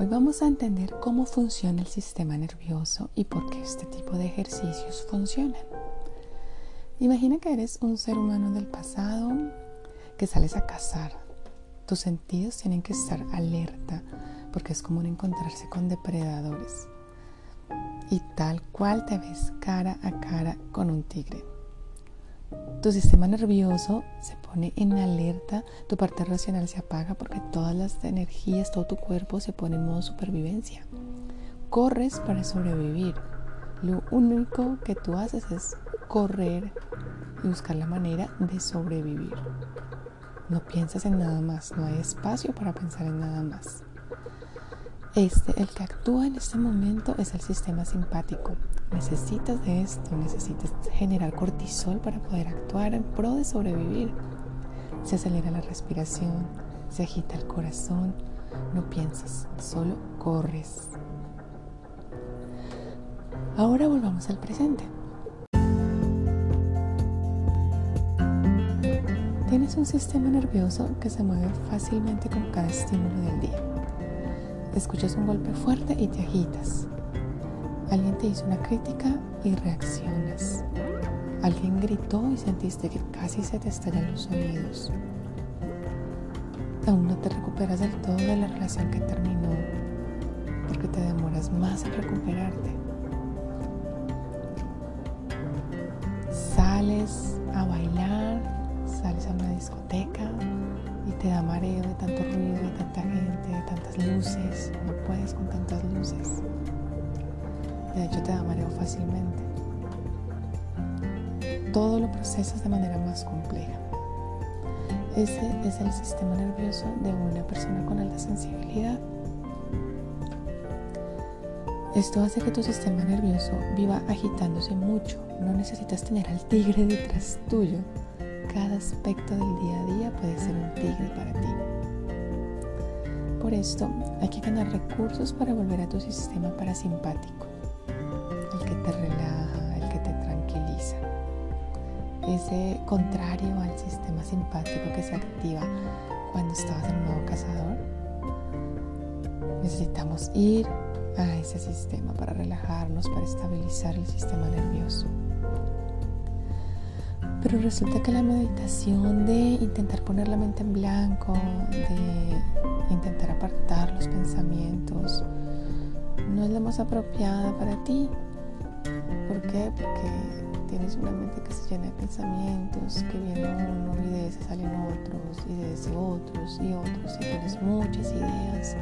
Hoy vamos a entender cómo funciona el sistema nervioso y por qué este tipo de ejercicios funcionan. Imagina que eres un ser humano del pasado que sales a cazar. Tus sentidos tienen que estar alerta porque es común encontrarse con depredadores. Y tal cual te ves cara a cara con un tigre. Tu sistema nervioso se pone en alerta, tu parte racional se apaga porque todas las energías, todo tu cuerpo se pone en modo supervivencia. Corres para sobrevivir. Lo único que tú haces es correr y buscar la manera de sobrevivir. No piensas en nada más, no hay espacio para pensar en nada más. Este, el que actúa en este momento es el sistema simpático. Necesitas de esto, necesitas generar cortisol para poder actuar en pro de sobrevivir. Se acelera la respiración, se agita el corazón, no piensas, solo corres. Ahora volvamos al presente. Tienes un sistema nervioso que se mueve fácilmente con cada estímulo del día. Escuchas un golpe fuerte y te agitas. Alguien te hizo una crítica y reaccionas. Alguien gritó y sentiste que casi se te estallan los oídos. Aún no te recuperas del todo de la relación que terminó porque te demoras más en recuperarte. Sales a bailar, sales a una discoteca y te da mareo de tanto ruido, de tanta gente, de tantas luces. No puedes con tantas luces. De hecho, te da mareo fácilmente. Todo lo procesas de manera más compleja. Ese es el sistema nervioso de una persona con alta sensibilidad. Esto hace que tu sistema nervioso viva agitándose mucho. No necesitas tener al tigre detrás tuyo. Cada aspecto del día a día puede ser un tigre para ti. Por esto hay que ganar recursos para volver a tu sistema parasimpático el que te relaja, Ese contrario al sistema simpático que se activa cuando estabas en nuevo cazador. Necesitamos ir a ese sistema para relajarnos, para estabilizar el sistema nervioso. Pero resulta que la meditación de intentar poner la mente en blanco, de intentar apartar los pensamientos, no es la más apropiada para ti. ¿Por qué? Porque tienes una mente que se llena de pensamientos, que viene uno y de ese salen otros, y de ese otros y otros, y tienes muchas ideas.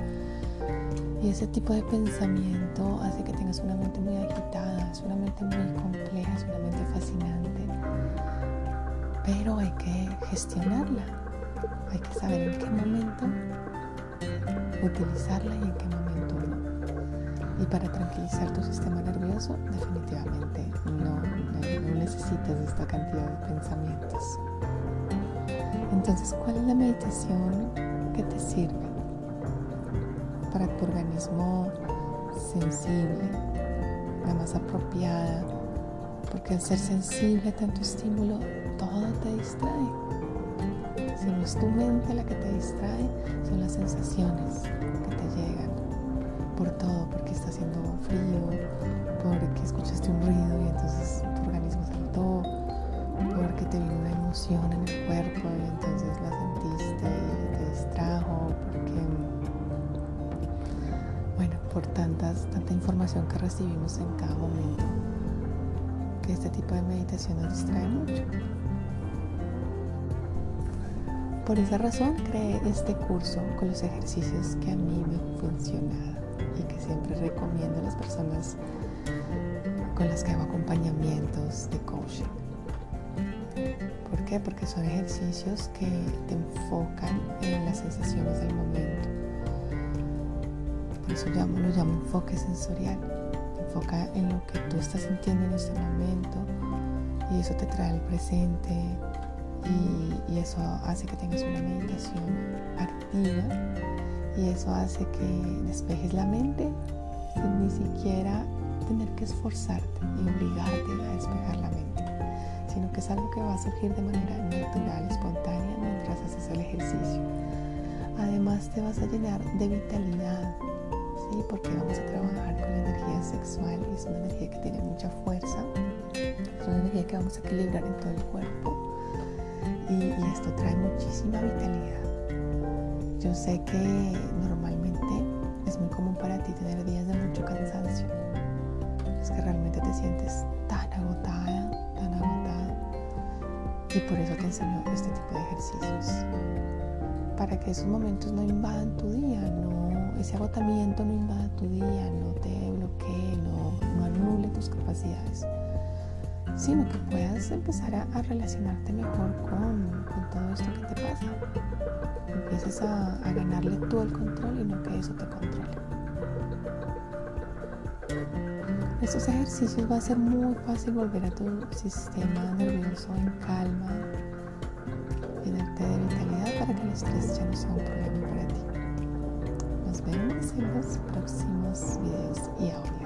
Y ese tipo de pensamiento hace que tengas una mente muy agitada, es una mente muy compleja, es una mente fascinante. Pero hay que gestionarla, hay que saber en qué momento utilizarla y en qué momento. Y para tranquilizar tu sistema nervioso, definitivamente no, no, necesitas esta cantidad de pensamientos. Entonces, ¿cuál es la meditación que te sirve? para tu organismo sensible, la más apropiada, porque al ser sensible a tanto estímulo, todo te distrae. Si no es tu mente la que te distrae, son las sensaciones que te llegan por todo, porque está haciendo frío, porque escuchaste un ruido y entonces tu organismo saltó, porque te vino una emoción en el cuerpo y entonces la sentiste y te distrajo, porque por tantas, tanta información que recibimos en cada momento, que este tipo de meditación nos distrae mucho. Por esa razón creé este curso con los ejercicios que a mí me han funcionado y que siempre recomiendo a las personas con las que hago acompañamientos de coaching. ¿Por qué? Porque son ejercicios que te enfocan en las sensaciones del momento por eso llamo, lo llamo enfoque sensorial. Enfoca en lo que tú estás sintiendo en este momento y eso te trae al presente y, eso hace que tengas una meditación activa y eso hace que despejes la mente sin ni siquiera tener que esforzarte y obligarte a despejar la mente, sino que es algo que va a surgir de manera natural, espontánea mientras haces el ejercicio. Además te vas a llenar de vitalidad, ¿sí? Porque vamos a trabajar con la energía sexual y es una energía que tiene mucha fuerza, es una energía que vamos a equilibrar en todo el cuerpo y, esto trae muchísima vitalidad. Yo sé que normalmente es muy común para ti tener días de mucho cansancio, es que realmente te sientes tan agotada, tan agotada. Y por eso te enseño este tipo de ejercicios. Para que esos momentos no invadan tu día, no, ese agotamiento no invada tu día, no te bloquee, no, no anule tus capacidades, sino que puedas empezar a, relacionarte mejor con, todo esto que te pasa. Empieces a, a ganarle tú el control y no que eso te controle. Estos ejercicios va a ser muy fácil volver a tu sistema nervioso en calma, llenarte de vitalidad para que el estrés ya no sea un problema para ti. Nos vemos en los próximos videos y audios.